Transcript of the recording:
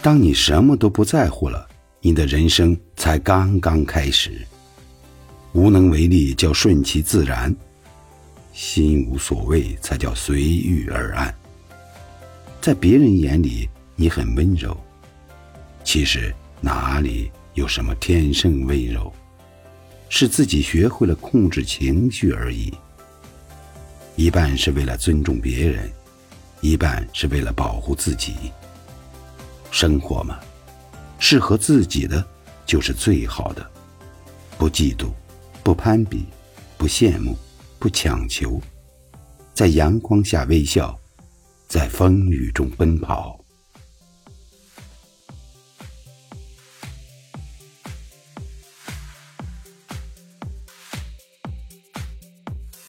当你什么都不在乎了，你的人生才刚刚开始。无能为力叫顺其自然，心无所谓才叫随遇而安。在别人眼里你很温柔，其实哪里有什么天生温柔，是自己学会了控制情绪而已。一半是为了尊重别人，一半是为了保护自己。生活嘛，适合自己的就是最好的，不嫉妒。不攀比，不羡慕，不强求，在阳光下微笑，在风雨中奔跑。